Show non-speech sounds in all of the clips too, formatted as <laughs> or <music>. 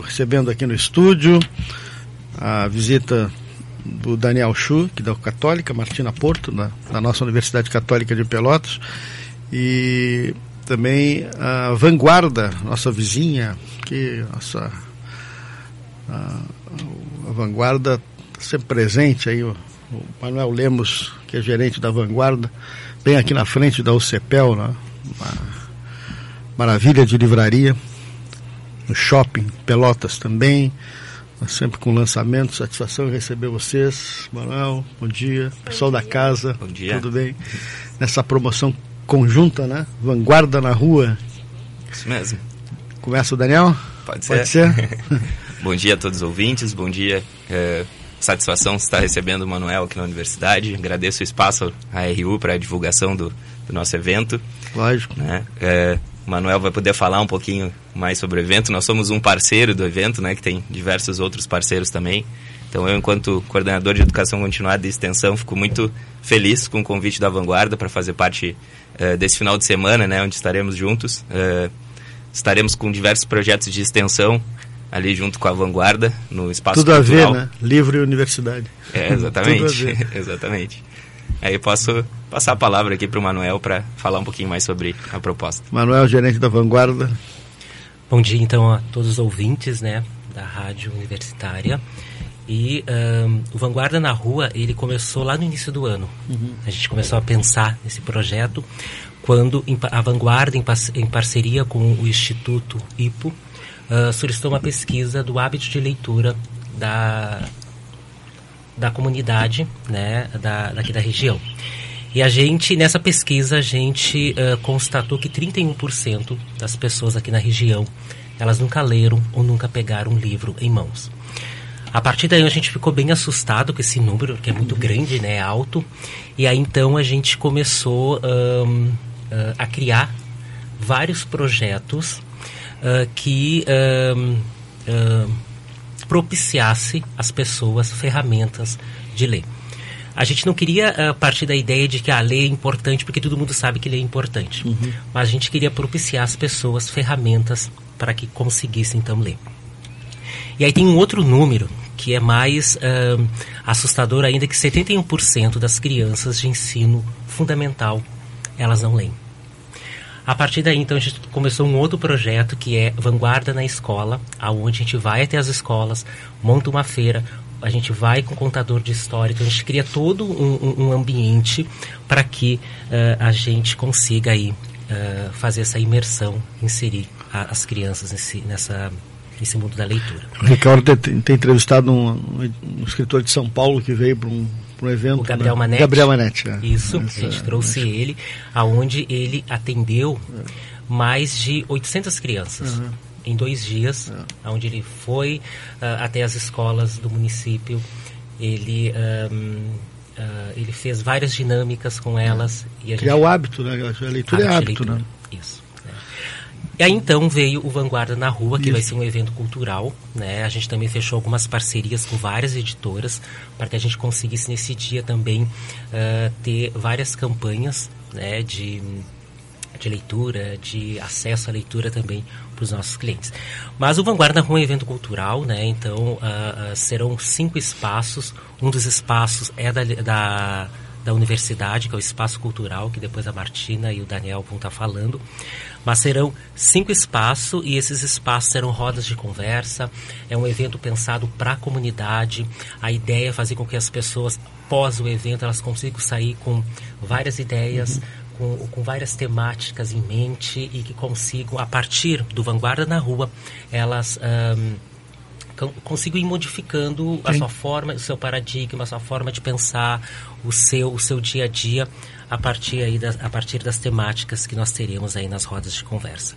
recebendo aqui no estúdio a visita do Daniel Chu, que da Católica, Martina Porto, da, da nossa Universidade Católica de Pelotas, e também a Vanguarda, nossa vizinha, que nossa a, a Vanguarda sempre presente aí, o, o, Manuel Lemos, que é gerente da Vanguarda, bem aqui na frente da UCPEL, né? uma maravilha de livraria, no shopping Pelotas também, sempre com lançamento, satisfação em receber vocês, Manuel, bom dia, pessoal da casa, bom dia. tudo bem? Nessa promoção conjunta, né? Vanguarda na rua. Isso mesmo. Começa o Daniel? Pode ser. Pode ser? <laughs> bom dia a todos os ouvintes, bom dia. É, satisfação estar recebendo o Manuel aqui na universidade. Agradeço o espaço à RU para a divulgação do, do, nosso evento. Lógico. Né? É, o Manuel vai poder falar um pouquinho mais sobre o evento. Nós somos um parceiro do evento, né, que tem diversos outros parceiros também. Então eu, enquanto coordenador de educação continuada e extensão, fico muito feliz com o convite da Vanguarda para fazer parte uh, desse final de semana, né, onde estaremos juntos. Uh, estaremos com diversos projetos de extensão ali junto com a Vanguarda no espaço Tudo cultural. a ver, né? Livro e universidade. É, exatamente. <laughs> <laughs> exatamente. Aí posso passar a palavra aqui para o Manuel para falar um pouquinho mais sobre a proposta. Manuel, gerente da Vanguarda. Bom dia, então, a todos os ouvintes, né, da rádio universitária. E um, o Vanguarda na Rua, ele começou lá no início do ano. Uhum. A gente começou a pensar nesse projeto quando a Vanguarda, em, parceria com o Instituto IPO, uh, solicitou uma pesquisa do hábito de leitura da, da comunidade né, da, daqui da região. E a gente, nessa pesquisa, a gente uh, constatou que 31% das pessoas aqui na região, elas nunca leram ou nunca pegaram um livro em mãos. A partir daí a gente ficou bem assustado com esse número, que é muito grande, né, alto. E aí então a gente começou um, uh, a criar vários projetos uh, que um, propiciasse às pessoas ferramentas de ler. A gente não queria partir da ideia de que a lei é importante, porque todo mundo sabe que ler é importante. Uhum. Mas a gente queria propiciar às pessoas ferramentas para que conseguissem então ler. E aí tem um outro número que é mais uh, assustador ainda, que 71% das crianças de ensino fundamental, elas não leem. A partir daí, então, a gente começou um outro projeto que é Vanguarda na Escola, aonde a gente vai até as escolas, monta uma feira, a gente vai com contador de história, então a gente cria todo um, um ambiente para que uh, a gente consiga aí uh, fazer essa imersão, inserir a, as crianças nesse, nessa nesse mundo da leitura. O Ricardo tem, tem entrevistado um, um, escritor de São Paulo que veio para um, um evento. O Gabriel né? Manetti. Gabriel Manetti. É. Isso, Essa, a gente trouxe ele, aonde ele atendeu é. mais de 800 crianças. Uhum. Em dois dias, é. onde ele foi uh, até as escolas do município, ele um, Uh, ele fez várias dinâmicas com elas. E a Criar gente... o hábito, né? A leitura hábito é hábito, leitura. né? Isso. E aí então veio o Vanguarda na Rua, que Isso. vai ser um evento cultural, né? A gente também fechou algumas parcerias com várias editoras para que a gente conseguisse nesse dia também uh, ter várias campanhas, né? De de leitura, de acesso à leitura também para os nossos clientes. Mas o Vanguarda é um evento cultural, né? Então uh, uh, serão cinco espaços. Um dos espaços é da, da da universidade, que é o espaço cultural, que depois a Martina e o Daniel vão estar falando. Mas serão cinco espaços e esses espaços serão rodas de conversa. É um evento pensado para a comunidade. A ideia é fazer com que as pessoas, pós o evento, elas consigam sair com várias ideias. Uhum. Com, com, várias temáticas em mente e que consigam, a partir do Vanguarda na Rua, elas um, consigo ir modificando Sim. a sua forma, o seu paradigma, a sua forma de pensar, o seu, o seu dia a dia a partir, aí das, a partir das temáticas que nós teremos aí nas rodas de conversa.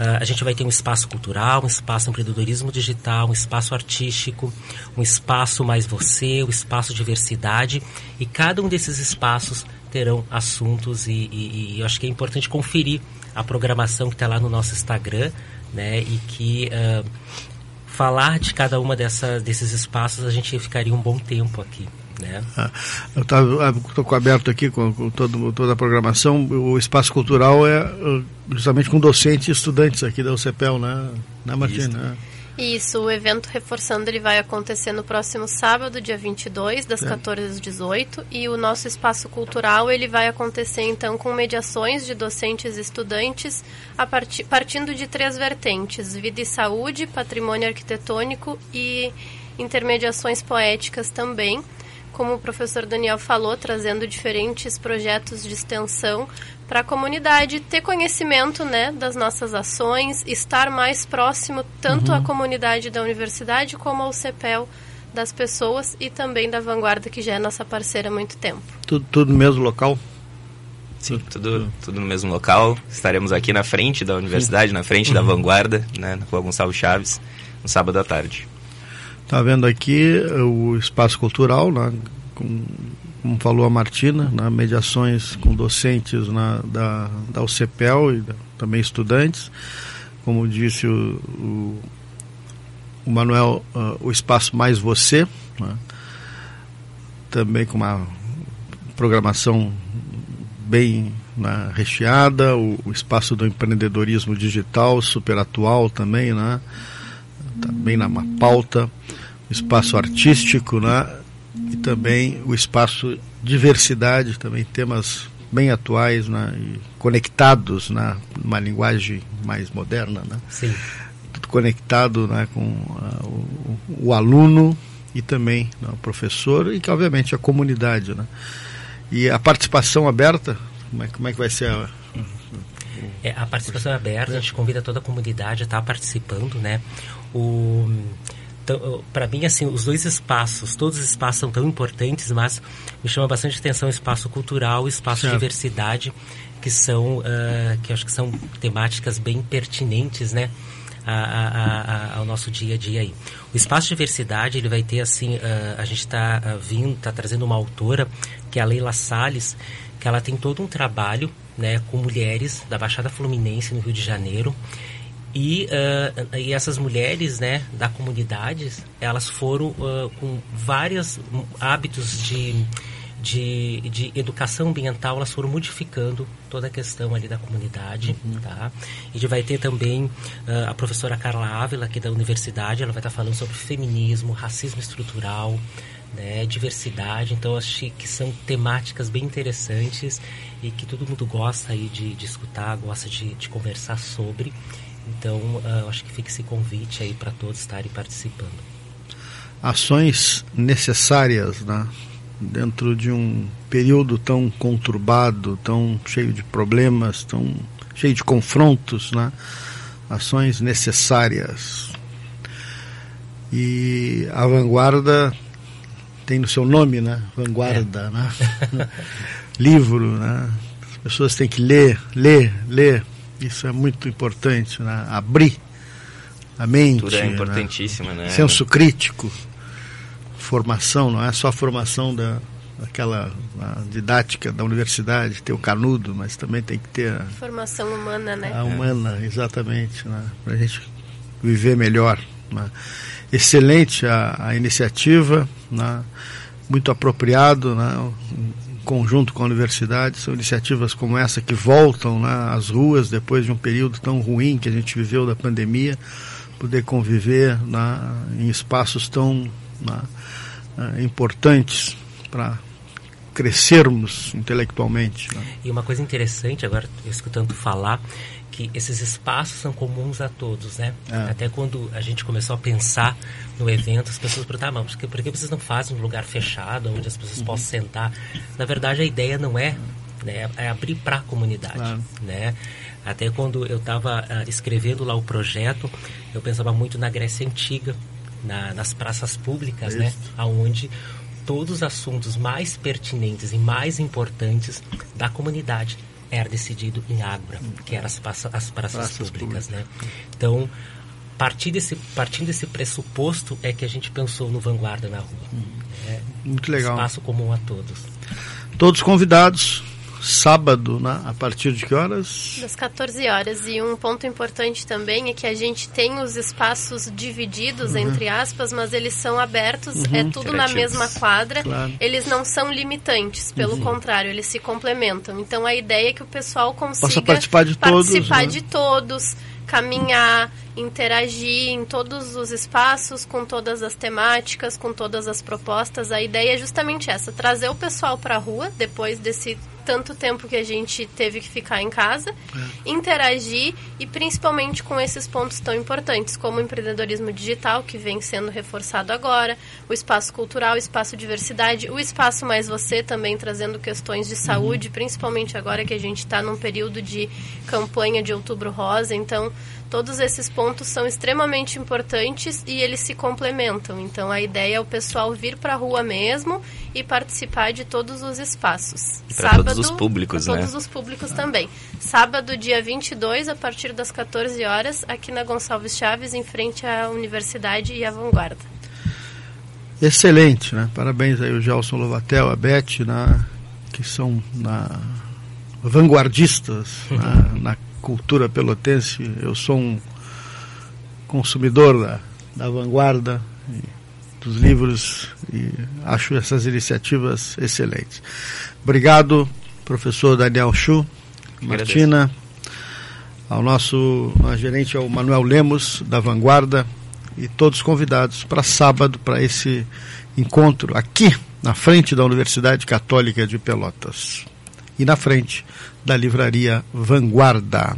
Uh, a gente vai ter um espaço cultural, um espaço empreendedorismo digital, um espaço artístico, um espaço mais você, um espaço diversidade e cada um desses espaços terão assuntos e, e, e eu acho que é importante conferir a programação que está lá no nosso Instagram, né, e que uh, falar de cada uma dessa, desses espaços, a gente ficaria um bom tempo aqui. Né? Ah, eu estou aberto aqui com, com todo, toda a programação. O espaço cultural é justamente com docentes e estudantes aqui da UCPEL, né, né Martina? Isso, o evento Reforçando ele vai acontecer no próximo sábado, dia 22, das é. 14 às 18, e o nosso espaço cultural ele vai acontecer então com mediações de docentes e estudantes a partir, partindo de três vertentes: vida e saúde, patrimônio arquitetônico e intermediações poéticas também como o professor Daniel falou, trazendo diferentes projetos de extensão para a comunidade ter conhecimento né, das nossas ações, estar mais próximo tanto uhum. à comunidade da universidade como ao CEPEL das pessoas e também da Vanguarda, que já é nossa parceira há muito tempo. Tudo, tudo no mesmo local? Sim, tudo, tudo no mesmo local. Estaremos aqui na frente da universidade, Sim. na frente uhum. da Vanguarda, né, na Rua Gonçalves Chaves, no sábado à tarde. Está vendo aqui o espaço cultural, né, com, como falou a Martina, né, mediações com docentes na, da, da UCPEL e da, também estudantes. Como disse o, o, o Manuel, uh, o espaço Mais Você, né, também com uma programação bem né, recheada, o, o, espaço do empreendedorismo digital, super atual também, né? Tá bem na pauta espaço artístico, né? E também o espaço diversidade, também temas bem atuais, né? E conectados, né? Numa linguagem mais moderna, né? Sim. Tudo conectado, né? Com uh, o, o, aluno e também né? o professor e que obviamente a comunidade, né? E a participação aberta, como é, como é que vai ser a, é, a participação é aberta, a gente convida toda a comunidade a estar participando, né? O, então, para mim, assim, os dois espaços, todos os espaços são tão importantes, mas me chama bastante atenção o espaço cultural o espaço certo. de diversidade, que são, uh, que acho que são temáticas bem pertinentes, né? A, a, a, ao nosso dia a dia aí. O espaço de diversidade ele vai ter assim, uh, a gente está uh, vindo, está trazendo uma autora que é a Leila Sales, que ela tem todo um trabalho, né, com mulheres da Baixada Fluminense no Rio de Janeiro e, uh, e essas mulheres né, da comunidade, elas foram uh, com vários hábitos de, de, de educação ambiental, elas foram modificando toda a questão ali da comunidade. Uhum. Tá? E vai ter também uh, a professora Carla Ávila, aqui da universidade, ela vai estar falando sobre feminismo, racismo estrutural, né, diversidade. Então, acho que são temáticas bem interessantes e que todo mundo gosta aí de, de escutar, gosta de, de conversar sobre. Então, uh, acho que fica esse convite aí para todos estarem participando. Ações necessárias, né? Dentro de um período tão conturbado, tão cheio de problemas, tão cheio de confrontos, né? Ações necessárias. E a vanguarda tem no seu nome, né? Vanguarda, é. né? <laughs> Livro, né? As pessoas têm que ler, ler, ler isso é muito importante, né? abrir a mente. Tudo é importantíssima, né? né? Senso crítico, formação, não é só a formação da, daquela didática da universidade, ter o canudo, mas também tem que ter a formação humana, né? A humana, exatamente, né? para a gente viver melhor. Né? Excelente a, a iniciativa, né? muito apropriado, né? Conjunto com a universidade, são iniciativas como essa que voltam né, às ruas depois de um período tão ruim que a gente viveu da pandemia, poder conviver né, em espaços tão né, eh, importantes para crescermos intelectualmente. Né. E uma coisa interessante, agora escutando falar, que esses espaços são comuns a todos, né? É. Até quando a gente começou a pensar no evento, as pessoas perguntavam, mas por que, por que vocês não fazem um lugar fechado, onde as pessoas uhum. possam sentar? Na verdade, a ideia não é, né, é abrir para a comunidade, claro. né? Até quando eu estava uh, ah, escrevendo lá o projeto, eu pensava muito na Grécia Antiga, na, nas praças públicas, né? Isso. né? Aonde todos os assuntos mais pertinentes e mais importantes da comunidade era decidido em Água, que eram as, praças, as praças, praças públicas, públicas, né? Então, partir desse, partindo desse pressuposto é que a gente pensou no Vanguarda na Rua. Hum. É, Muito legal. Espaço comum a todos. Todos convidados sábado, né? A partir de que horas? Das 14 horas. E um ponto importante também é que a gente tem os espaços divididos, uhum. entre aspas, mas eles são abertos, uhum. é tudo na mesma quadra. Claro. Eles não são limitantes, pelo uhum. contrário, eles se complementam. Então a ideia é que o pessoal consiga Possa participar de participar todos. Né? de todos caminhar, interagir em todos os espaços, com todas as temáticas, com todas as propostas. A ideia é justamente essa: trazer o pessoal para a rua depois desse tanto tempo que a gente teve que ficar em casa, é. interagir e principalmente com esses pontos tão importantes, como o empreendedorismo digital, que vem sendo reforçado agora, o espaço cultural, o espaço diversidade, o espaço mais você também trazendo questões de saúde, uhum. principalmente agora que a gente está num período de campanha de outubro rosa, então Todos esses pontos são extremamente importantes e eles se complementam. Então a ideia é o pessoal vir para a rua mesmo e participar de todos os espaços. Para todos os públicos, né? Todos os públicos também. Sábado, dia 22, a partir das 14 horas, aqui na Gonçalves Chaves, em frente à Universidade e à Vanguarda. Excelente, né? Parabéns aí o Gelson Lovatel, a Beth, na, que são na, vanguardistas na, <laughs> na cultura pelotense. Eu sou um consumidor da, da vanguarda dos livros e acho essas iniciativas excelentes. Obrigado, professor Daniel Chu, Martina, ao nosso gerente, ao Manuel Lemos, da Vanguarda, e todos convidados para sábado, para esse encontro aqui na frente da Universidade Católica de Pelotas e na frente da livraria Vanguarda.